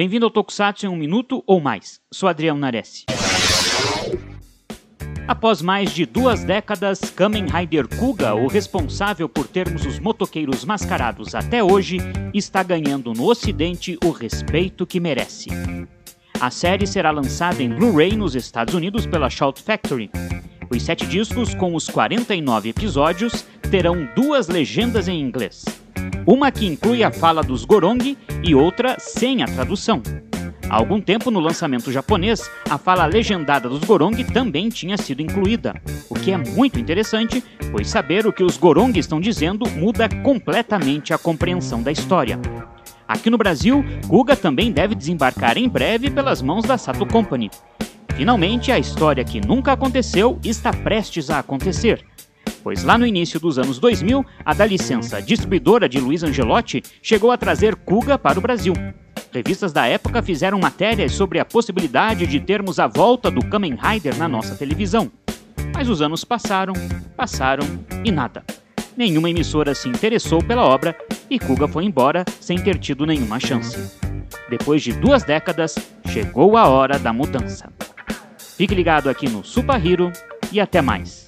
Bem-vindo ao Tokusatsu em um minuto ou mais. Sou Adriano Nares. Após mais de duas décadas, Kamen Rider Kuga, o responsável por termos os motoqueiros mascarados até hoje, está ganhando no ocidente o respeito que merece. A série será lançada em Blu-ray nos Estados Unidos pela Shout Factory. Os sete discos, com os 49 episódios, terão duas legendas em inglês. Uma que inclui a fala dos Gorong e outra sem a tradução. Há algum tempo, no lançamento japonês, a fala legendada dos Gorong também tinha sido incluída, o que é muito interessante, pois saber o que os Gorong estão dizendo muda completamente a compreensão da história. Aqui no Brasil, Kuga também deve desembarcar em breve pelas mãos da Sato Company. Finalmente, a história que nunca aconteceu está prestes a acontecer, pois lá no início dos anos 2000, a da licença distribuidora de Luiz Angelotti chegou a trazer Kuga para o Brasil. Revistas da época fizeram matérias sobre a possibilidade de termos a volta do Kamen Rider na nossa televisão. Mas os anos passaram, passaram e nada. Nenhuma emissora se interessou pela obra e Kuga foi embora sem ter tido nenhuma chance. Depois de duas décadas, chegou a hora da mudança. Fique ligado aqui no Super Hero e até mais.